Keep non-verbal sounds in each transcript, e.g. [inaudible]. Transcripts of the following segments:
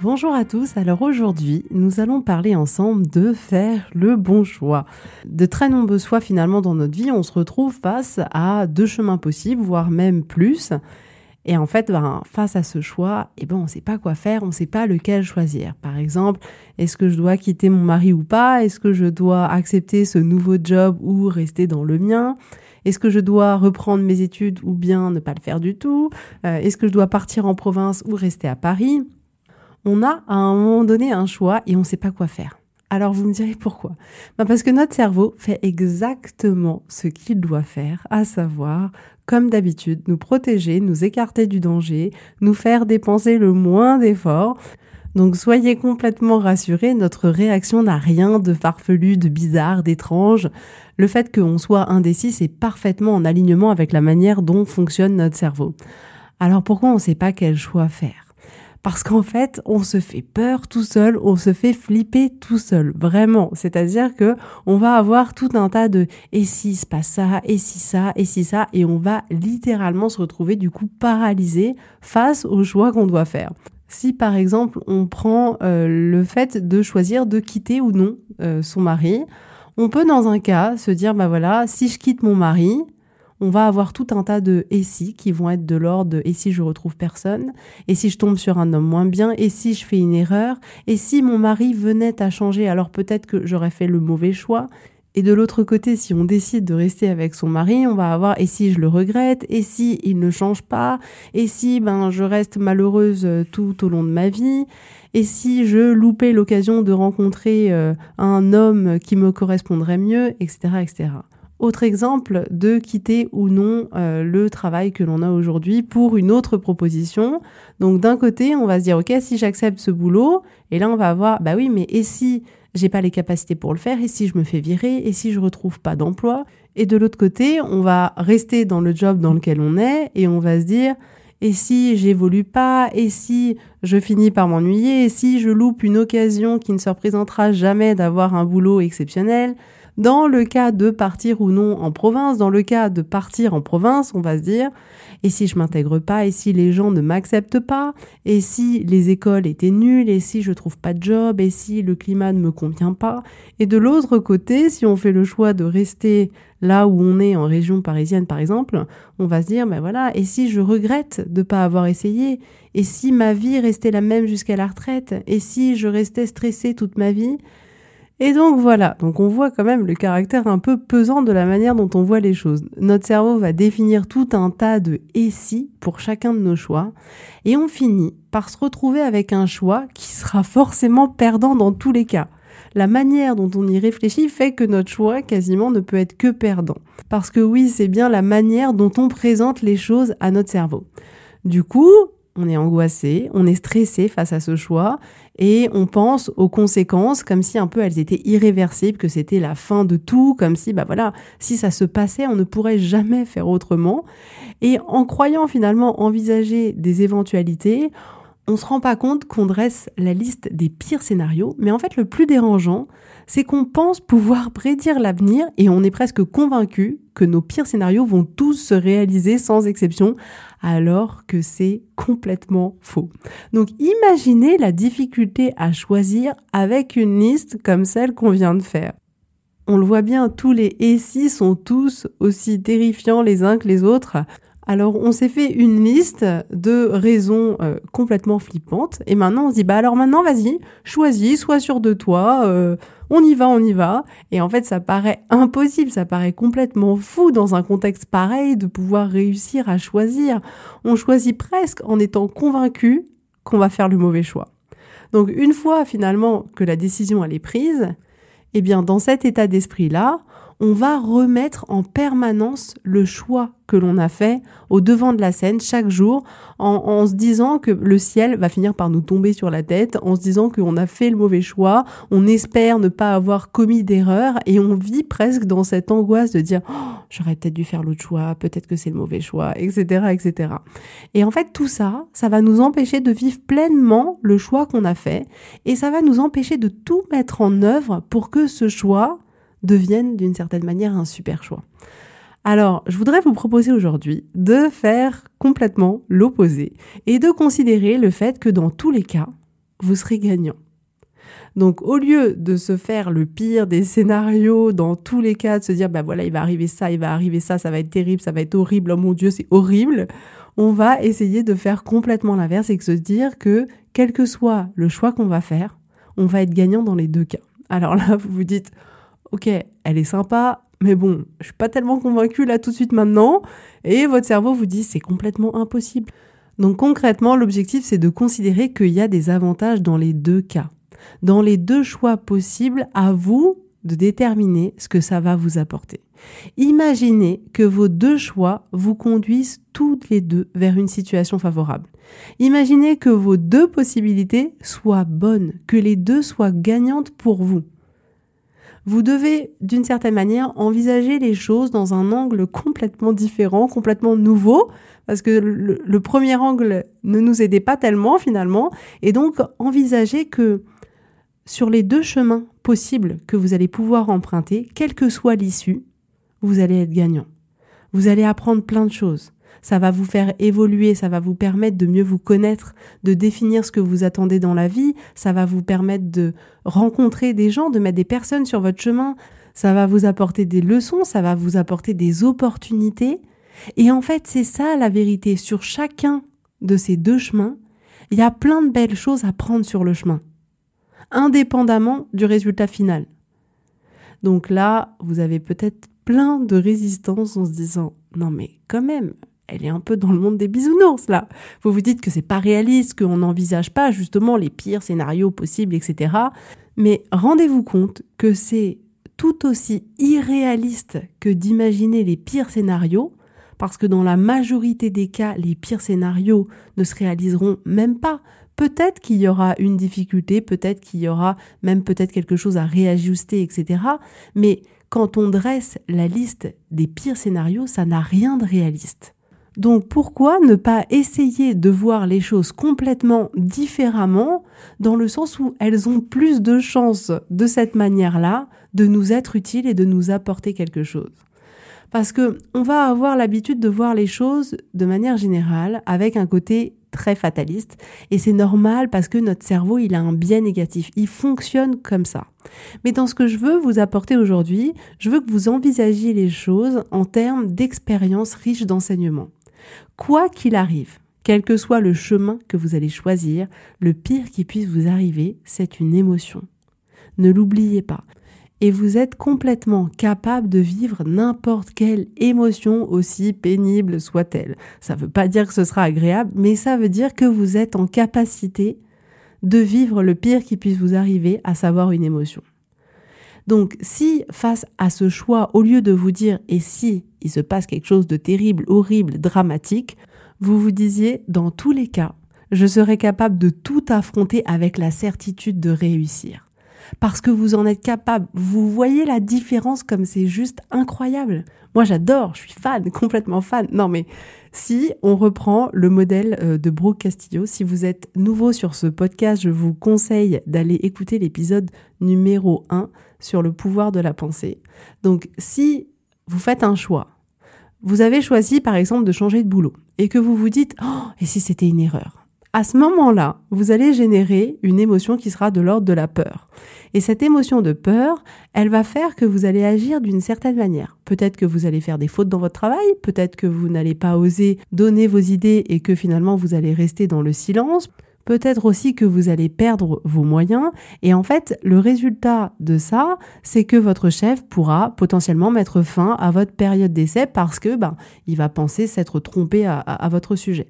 Bonjour à tous, alors aujourd'hui nous allons parler ensemble de faire le bon choix. De très nombreux choix finalement dans notre vie, on se retrouve face à deux chemins possibles, voire même plus. Et en fait, ben, face à ce choix, eh ben, on ne sait pas quoi faire, on ne sait pas lequel choisir. Par exemple, est-ce que je dois quitter mon mari ou pas? Est-ce que je dois accepter ce nouveau job ou rester dans le mien? Est-ce que je dois reprendre mes études ou bien ne pas le faire du tout? Euh, Est-ce que je dois partir en province ou rester à Paris? On a à un moment donné un choix et on ne sait pas quoi faire. Alors vous me direz pourquoi ben Parce que notre cerveau fait exactement ce qu'il doit faire, à savoir, comme d'habitude, nous protéger, nous écarter du danger, nous faire dépenser le moins d'efforts. Donc soyez complètement rassurés, notre réaction n'a rien de farfelu, de bizarre, d'étrange. Le fait qu'on soit indécis, c'est parfaitement en alignement avec la manière dont fonctionne notre cerveau. Alors pourquoi on ne sait pas quel choix faire? Parce qu'en fait, on se fait peur tout seul, on se fait flipper tout seul, vraiment. C'est-à-dire que on va avoir tout un tas de et si se passe ça, et si ça, et si ça, et on va littéralement se retrouver du coup paralysé face au choix qu'on doit faire. Si par exemple on prend euh, le fait de choisir de quitter ou non euh, son mari, on peut dans un cas se dire bah voilà, si je quitte mon mari, on va avoir tout un tas de et si qui vont être de l'ordre et si je retrouve personne, et si je tombe sur un homme moins bien, et si je fais une erreur, et si mon mari venait à changer, alors peut-être que j'aurais fait le mauvais choix. Et de l'autre côté, si on décide de rester avec son mari, on va avoir et si je le regrette, et si il ne change pas, et si ben je reste malheureuse euh, tout au long de ma vie, et si je loupais l'occasion de rencontrer euh, un homme qui me correspondrait mieux, etc., etc. Autre exemple de quitter ou non euh, le travail que l'on a aujourd'hui pour une autre proposition. Donc d'un côté, on va se dire OK, si j'accepte ce boulot, et là on va avoir bah oui, mais et si j'ai pas les capacités pour le faire, et si je me fais virer, et si je retrouve pas d'emploi? Et de l'autre côté, on va rester dans le job dans lequel on est et on va se dire et si j'évolue pas, et si je finis par m'ennuyer, et si je loupe une occasion qui ne se représentera jamais d'avoir un boulot exceptionnel, dans le cas de partir ou non en province, dans le cas de partir en province, on va se dire, et si je m'intègre pas, et si les gens ne m'acceptent pas, et si les écoles étaient nulles, et si je trouve pas de job, et si le climat ne me convient pas. Et de l'autre côté, si on fait le choix de rester là où on est en région parisienne par exemple, on va se dire, ben voilà, et si je regrette de pas avoir essayé, et si ma vie restait la même jusqu'à la retraite, et si je restais stressée toute ma vie, et donc voilà, donc on voit quand même le caractère un peu pesant de la manière dont on voit les choses. Notre cerveau va définir tout un tas de et si pour chacun de nos choix, et on finit par se retrouver avec un choix qui sera forcément perdant dans tous les cas. La manière dont on y réfléchit fait que notre choix quasiment ne peut être que perdant. Parce que oui, c'est bien la manière dont on présente les choses à notre cerveau. Du coup, on est angoissé, on est stressé face à ce choix et on pense aux conséquences comme si un peu elles étaient irréversibles, que c'était la fin de tout, comme si bah voilà, si ça se passait, on ne pourrait jamais faire autrement. Et en croyant finalement envisager des éventualités, on se rend pas compte qu'on dresse la liste des pires scénarios, mais en fait le plus dérangeant, c'est qu'on pense pouvoir prédire l'avenir et on est presque convaincu que nos pires scénarios vont tous se réaliser sans exception, alors que c'est complètement faux. Donc imaginez la difficulté à choisir avec une liste comme celle qu'on vient de faire. On le voit bien, tous les et si sont tous aussi terrifiants les uns que les autres. Alors on s'est fait une liste de raisons euh, complètement flippantes et maintenant on se dit bah alors maintenant vas-y, choisis, sois sûr de toi, euh, on y va, on y va. Et en fait ça paraît impossible, ça paraît complètement fou dans un contexte pareil de pouvoir réussir à choisir. On choisit presque en étant convaincu qu'on va faire le mauvais choix. Donc une fois finalement que la décision elle est prise, eh bien dans cet état d'esprit-là, on va remettre en permanence le choix que l'on a fait au devant de la scène chaque jour en, se disant que le ciel va finir par nous tomber sur la tête, en se disant qu'on a fait le mauvais choix, on espère ne pas avoir commis d'erreur et on vit presque dans cette angoisse de dire oh, j'aurais peut-être dû faire l'autre choix, peut-être que c'est le mauvais choix, etc., etc. Et en fait tout ça, ça va nous empêcher de vivre pleinement le choix qu'on a fait et ça va nous empêcher de tout mettre en œuvre pour que ce choix devienne d'une certaine manière un super choix. Alors, je voudrais vous proposer aujourd'hui de faire complètement l'opposé et de considérer le fait que dans tous les cas, vous serez gagnant. Donc, au lieu de se faire le pire des scénarios dans tous les cas, de se dire, bah voilà, il va arriver ça, il va arriver ça, ça va être terrible, ça va être horrible, oh mon Dieu, c'est horrible, on va essayer de faire complètement l'inverse et de se dire que, quel que soit le choix qu'on va faire, on va être gagnant dans les deux cas. Alors là, vous vous dites, ok, elle est sympa, mais bon, je suis pas tellement convaincue là tout de suite maintenant. Et votre cerveau vous dit c'est complètement impossible. Donc concrètement, l'objectif c'est de considérer qu'il y a des avantages dans les deux cas. Dans les deux choix possibles, à vous de déterminer ce que ça va vous apporter. Imaginez que vos deux choix vous conduisent toutes les deux vers une situation favorable. Imaginez que vos deux possibilités soient bonnes, que les deux soient gagnantes pour vous vous devez d'une certaine manière envisager les choses dans un angle complètement différent, complètement nouveau, parce que le, premier angle ne nous aidait pas tellement finalement, et donc envisager que sur les deux chemins possibles que vous allez pouvoir emprunter, quelle que soit l'issue, vous allez être gagnant. Vous allez apprendre plein de choses ça va vous faire évoluer, ça va vous permettre de mieux vous connaître, de définir ce que vous attendez dans la vie, ça va vous permettre de rencontrer des gens, de mettre des personnes sur votre chemin, ça va vous apporter des leçons, ça va vous apporter des opportunités. Et en fait, c'est ça la vérité. Sur chacun de ces deux chemins, il y a plein de belles choses à prendre sur le chemin, indépendamment du résultat final. Donc là, vous avez peut-être plein de résistance en se disant non mais quand même, elle est un peu dans le monde des bisounours là. Vous vous dites que c'est pas réaliste, qu'on n'envisage pas justement les pires scénarios possibles, etc. Mais rendez-vous compte que c'est tout aussi irréaliste que d'imaginer les pires scénarios, parce que dans la majorité des cas, les pires scénarios ne se réaliseront même pas. Peut-être qu'il y aura une difficulté, peut-être qu'il y aura même peut-être quelque chose à réajuster, etc. Mais quand on dresse la liste des pires scénarios, ça n'a rien de réaliste. Donc pourquoi ne pas essayer de voir les choses complètement différemment dans le sens où elles ont plus de chances de cette manière-là de nous être utiles et de nous apporter quelque chose? Parce que on va avoir l'habitude de voir les choses de manière générale avec un côté très fataliste et c'est normal parce que notre cerveau il a un biais négatif, il fonctionne comme ça. Mais dans ce que je veux vous apporter aujourd'hui, je veux que vous envisagiez les choses en termes d'expériences riches d'enseignements. Quoi qu'il arrive, quel que soit le chemin que vous allez choisir, le pire qui puisse vous arriver, c'est une émotion. Ne l'oubliez pas. Et vous êtes complètement capable de vivre n'importe quelle émotion, aussi pénible soit-elle. Ça ne veut pas dire que ce sera agréable, mais ça veut dire que vous êtes en capacité de vivre le pire qui puisse vous arriver, à savoir une émotion. Donc si face à ce choix, au lieu de vous dire et si il se passe quelque chose de terrible, horrible, dramatique, vous vous disiez dans tous les cas, je serai capable de tout affronter avec la certitude de réussir. Parce que vous en êtes capable. Vous voyez la différence comme c'est juste incroyable. Moi j'adore, je suis fan, [laughs] complètement fan. Non mais si on reprend le modèle euh, de Brooke Castillo, si vous êtes nouveau sur ce podcast, je vous conseille d'aller écouter l'épisode numéro 1 sur le pouvoir de la pensée. Donc si vous faites un choix, vous avez choisi par exemple de changer de boulot et que vous vous dites oh, et si c'était une erreur? À ce moment-là, vous allez générer une émotion qui sera de l'ordre de la peur. Et cette émotion de peur, elle va faire que vous allez agir d'une certaine manière. Peut-être que vous allez faire des fautes dans votre travail, peut-être que vous n'allez pas oser donner vos idées et que finalement vous allez rester dans le silence. Peut-être aussi que vous allez perdre vos moyens. Et en fait, le résultat de ça, c'est que votre chef pourra potentiellement mettre fin à votre période d'essai parce que ben, il va penser s'être trompé à, à votre sujet.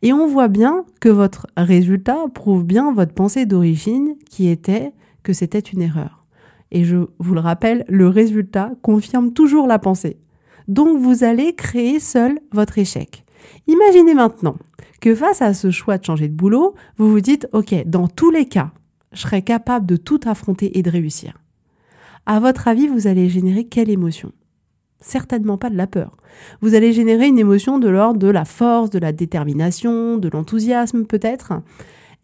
Et on voit bien que votre résultat prouve bien votre pensée d'origine qui était que c'était une erreur. Et je vous le rappelle, le résultat confirme toujours la pensée. Donc vous allez créer seul votre échec. Imaginez maintenant que face à ce choix de changer de boulot, vous vous dites, OK, dans tous les cas, je serai capable de tout affronter et de réussir. À votre avis, vous allez générer quelle émotion? Certainement pas de la peur. Vous allez générer une émotion de l'ordre de la force, de la détermination, de l'enthousiasme peut-être.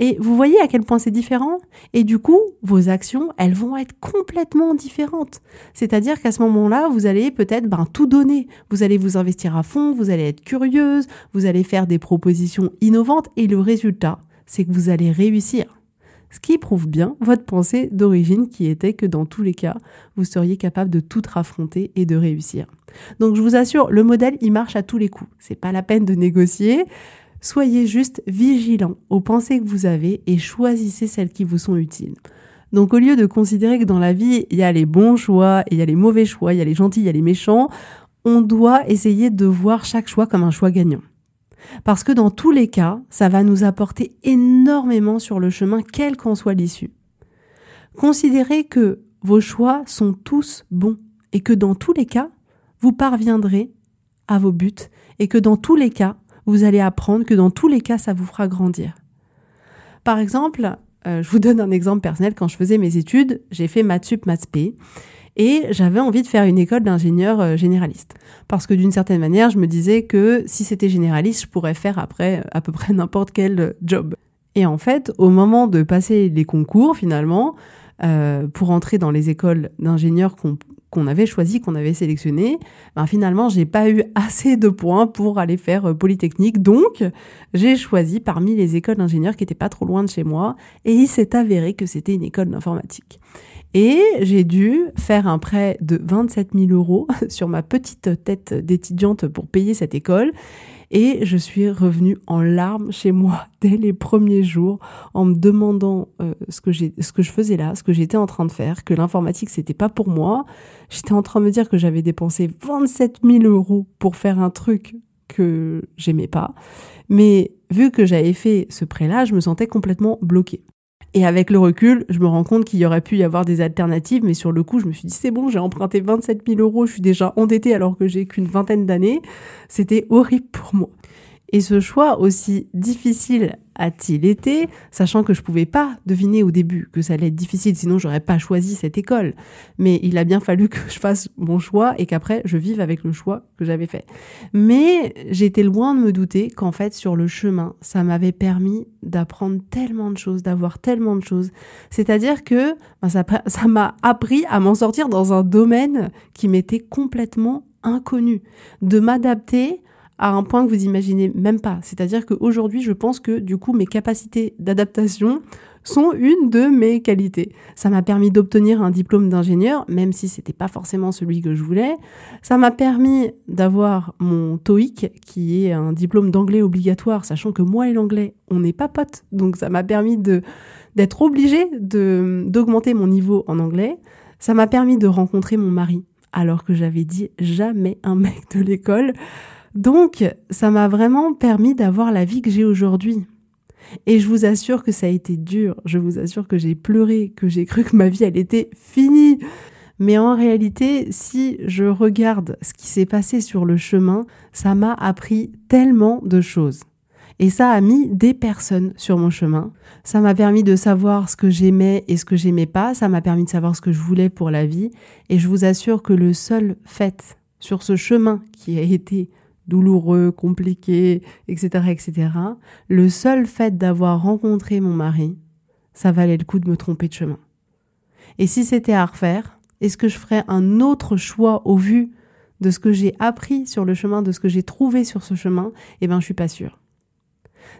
Et vous voyez à quel point c'est différent? Et du coup, vos actions, elles vont être complètement différentes. C'est-à-dire qu'à ce moment-là, vous allez peut-être ben, tout donner. Vous allez vous investir à fond, vous allez être curieuse, vous allez faire des propositions innovantes et le résultat, c'est que vous allez réussir. Ce qui prouve bien votre pensée d'origine qui était que dans tous les cas, vous seriez capable de tout affronter et de réussir. Donc je vous assure, le modèle, il marche à tous les coups. C'est pas la peine de négocier. Soyez juste vigilants aux pensées que vous avez et choisissez celles qui vous sont utiles. Donc au lieu de considérer que dans la vie, il y a les bons choix il y a les mauvais choix, il y a les gentils, il y a les méchants, on doit essayer de voir chaque choix comme un choix gagnant. Parce que dans tous les cas, ça va nous apporter énormément sur le chemin, quelle qu'en soit l'issue. Considérez que vos choix sont tous bons et que dans tous les cas, vous parviendrez à vos buts et que dans tous les cas, vous allez apprendre que dans tous les cas, ça vous fera grandir. Par exemple, euh, je vous donne un exemple personnel. Quand je faisais mes études, j'ai fait maths sup, maths p, et j'avais envie de faire une école d'ingénieur euh, généraliste. Parce que d'une certaine manière, je me disais que si c'était généraliste, je pourrais faire après à peu près [laughs] n'importe quel job. Et en fait, au moment de passer les concours, finalement, euh, pour entrer dans les écoles d'ingénieurs qu'on avait choisi, qu'on avait sélectionné, ben finalement, j'ai pas eu assez de points pour aller faire euh, Polytechnique. Donc, j'ai choisi parmi les écoles d'ingénieurs qui étaient pas trop loin de chez moi. Et il s'est avéré que c'était une école d'informatique. Et j'ai dû faire un prêt de 27 000 euros [laughs] sur ma petite tête d'étudiante pour payer cette école. Et je suis revenue en larmes chez moi [laughs] dès les premiers jours en me demandant euh, ce, que j'ai, ce que je faisais là, ce que j'étais en train de faire, que l'informatique c'était pas pour moi. J'étais en train de me dire que j'avais dépensé 27 000 euros pour faire un truc que j'aimais pas. Mais vu que j'avais fait ce prêt-là, je me sentais complètement bloquée. Et avec le recul, je me rends compte qu'il y aurait pu y avoir des alternatives, mais sur le coup, je me suis dit, c'est bon, j'ai emprunté 27 000 euros, je suis déjà endettée alors que j'ai qu'une vingtaine d'années. C'était horrible pour moi. Et ce choix, aussi difficile a-t-il été, sachant que je pouvais pas deviner au début que ça allait être difficile, sinon j'aurais pas choisi cette école. Mais il a bien fallu [laughs] que je fasse mon choix et qu'après je vive avec le choix que j'avais fait. Mais j'étais loin de me douter qu'en fait sur le chemin, ça m'avait permis d'apprendre tellement de choses, d'avoir tellement de choses. C'est-à-dire que ben, ça m'a appris à m'en sortir dans un domaine qui m'était complètement inconnu, de m'adapter à un point que vous imaginez même pas. C'est-à-dire qu'aujourd'hui, je pense que du coup, mes capacités d'adaptation sont une de mes qualités. Ça m'a permis d'obtenir un diplôme d'ingénieur, même si c'était pas forcément celui que je voulais. Ça m'a permis d'avoir mon TOEIC, qui est un diplôme d'anglais obligatoire, sachant que moi et l'anglais, on n'est pas potes. Donc ça m'a permis de d'être obligée de d'augmenter mon niveau en anglais. Ça m'a permis de rencontrer mon mari, alors que j'avais dit jamais un mec de l'école. Donc, ça m'a vraiment permis d'avoir la vie que j'ai aujourd'hui. Et je vous assure que ça a été dur, je vous assure que j'ai pleuré, que j'ai cru que ma vie, elle était finie. Mais en réalité, si je regarde ce qui s'est passé sur le chemin, ça m'a appris tellement de choses. Et ça a mis des personnes sur mon chemin. Ça m'a permis de savoir ce que j'aimais et ce que j'aimais pas. Ça m'a permis de savoir ce que je voulais pour la vie. Et je vous assure que le seul fait sur ce chemin qui a été douloureux, compliqué, etc., etc., le seul fait d'avoir rencontré mon mari, ça valait le coup de me tromper de chemin. Et si c'était à refaire, est-ce que je ferais un autre choix au vu de ce que j'ai appris sur le chemin, de ce que j'ai trouvé sur ce chemin? Eh bien, je suis pas sûre.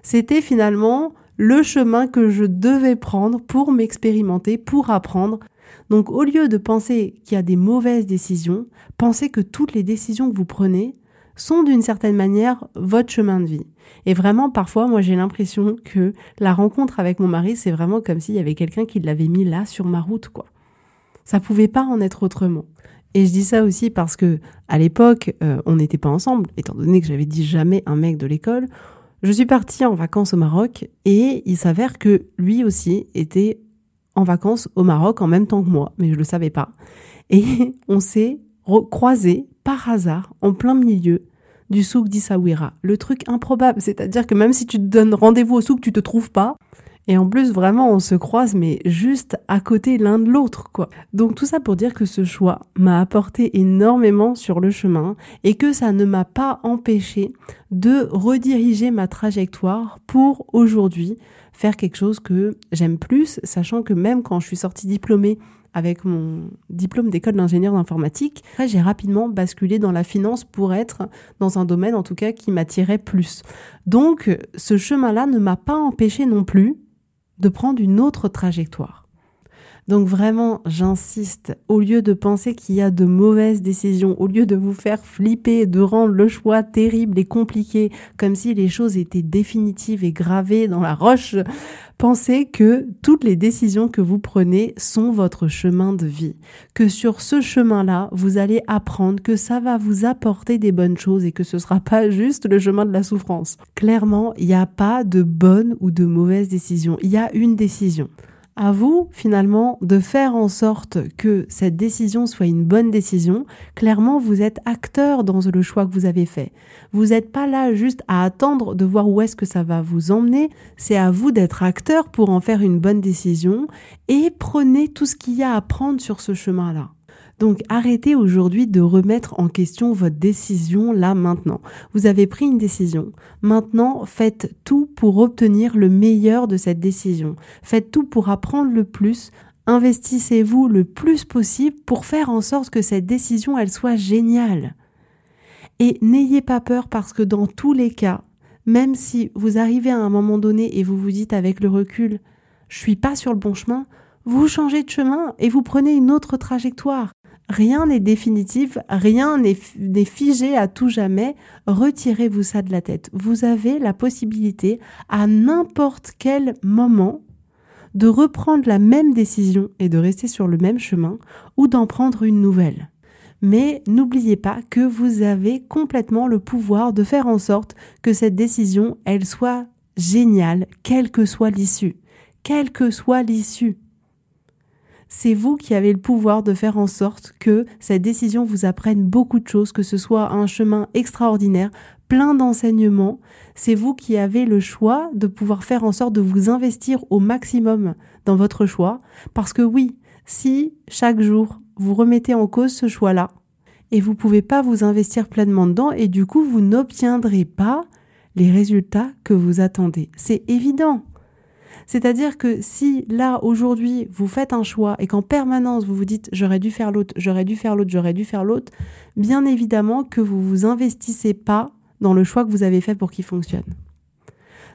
C'était finalement le chemin que je devais prendre pour m'expérimenter, pour apprendre. Donc au lieu de penser qu'il y a des mauvaises décisions, pensez que toutes les décisions que vous prenez sont d'une certaine manière votre chemin de vie. Et vraiment, parfois, moi j'ai l'impression que la rencontre avec mon mari, c'est vraiment comme s'il y avait quelqu'un qui l'avait mis là sur ma route, quoi. Ça pouvait pas en être autrement. Et je dis ça aussi parce que à l'époque, euh, on n'était pas ensemble, étant donné que j'avais dit jamais un mec de l'école. Je suis partie en vacances au Maroc et il s'avère que lui aussi était en vacances au Maroc en même temps que moi, mais je le savais pas. Et [laughs] on s'est croisés par hasard en plein milieu du souk d'Issaouira. Le truc improbable, c'est-à-dire que même si tu te donnes rendez-vous au souk, tu te trouves pas. Et en plus, vraiment, on se croise, mais juste à côté l'un de l'autre, quoi. Donc tout ça pour dire que ce choix m'a apporté énormément sur le chemin et que ça ne m'a pas empêché de rediriger ma trajectoire pour aujourd'hui faire quelque chose que j'aime plus, sachant que même quand je suis sortie diplômée avec mon diplôme d'école d'ingénieur d'informatique, j'ai rapidement basculé dans la finance pour être dans un domaine en tout cas qui m'attirait plus. Donc ce chemin-là ne m'a pas empêché non plus de prendre une autre trajectoire. Donc vraiment, j'insiste, au lieu de penser qu'il y a de mauvaises décisions, au lieu de vous faire flipper, de rendre le choix terrible et compliqué, comme si les choses étaient définitives et gravées dans la roche, pensez que toutes les décisions que vous prenez sont votre chemin de vie, que sur ce chemin-là, vous allez apprendre que ça va vous apporter des bonnes choses et que ce sera pas juste le chemin de la souffrance. Clairement, il n'y a pas de bonne ou de mauvaise décision, il y a une décision à vous finalement de faire en sorte que cette décision soit une bonne décision. Clairement, vous êtes acteur dans le choix que vous avez fait. Vous n'êtes pas là juste à attendre de voir où est-ce que ça va vous emmener. C'est à vous d'être acteur pour en faire une bonne décision et prenez tout ce qu'il y a à prendre sur ce chemin-là. Donc arrêtez aujourd'hui de remettre en question votre décision là maintenant. Vous avez pris une décision. Maintenant, faites tout pour obtenir le meilleur de cette décision. Faites tout pour apprendre le plus. Investissez-vous le plus possible pour faire en sorte que cette décision, elle soit géniale. Et n'ayez pas peur parce que dans tous les cas, même si vous arrivez à un moment donné et vous vous dites avec le recul, je suis pas sur le bon chemin, vous changez de chemin et vous prenez une autre trajectoire. Rien n'est définitif, rien n'est figé à tout jamais. Retirez-vous ça de la tête. Vous avez la possibilité à n'importe quel moment de reprendre la même décision et de rester sur le même chemin ou d'en prendre une nouvelle. Mais n'oubliez pas que vous avez complètement le pouvoir de faire en sorte que cette décision, elle soit géniale, quelle que soit l'issue. Quelle que soit l'issue c'est vous qui avez le pouvoir de faire en sorte que cette décision vous apprenne beaucoup de choses, que ce soit un chemin extraordinaire, plein d'enseignements. C'est vous qui avez le choix de pouvoir faire en sorte de vous investir au maximum dans votre choix. Parce que oui, si chaque jour vous remettez en cause ce choix-là, et vous ne pouvez pas vous investir pleinement dedans, et du coup vous n'obtiendrez pas les résultats que vous attendez. C'est évident. C'est-à-dire que si là, aujourd'hui, vous faites un choix et qu'en permanence, vous vous dites j'aurais dû faire l'autre, j'aurais dû faire l'autre, j'aurais dû faire l'autre, bien évidemment que vous vous investissez pas dans le choix que vous avez fait pour qu'il fonctionne.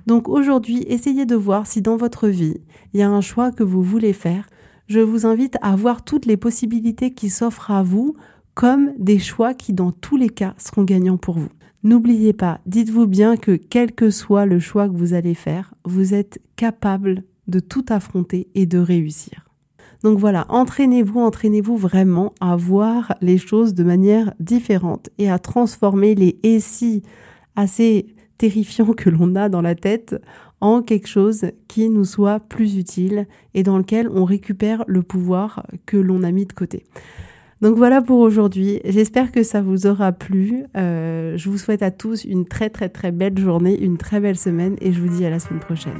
Donc aujourd'hui, essayez de voir si dans votre vie, il y a un choix que vous voulez faire. Je vous invite à voir toutes les possibilités qui s'offrent à vous comme des choix qui, dans tous les cas, seront gagnants pour vous. N'oubliez pas, dites-vous bien que quel que soit le choix que vous allez faire, vous êtes capable de tout affronter et de réussir. Donc voilà, entraînez-vous, entraînez-vous vraiment à voir les choses de manière différente et à transformer les et si assez terrifiants que l'on a dans la tête en quelque chose qui nous soit plus utile et dans lequel on récupère le pouvoir que l'on a mis de côté. Donc voilà pour aujourd'hui. J'espère que ça vous aura plu. Euh, je vous souhaite à tous une très très très belle journée, une très belle semaine et je vous dis à la semaine prochaine.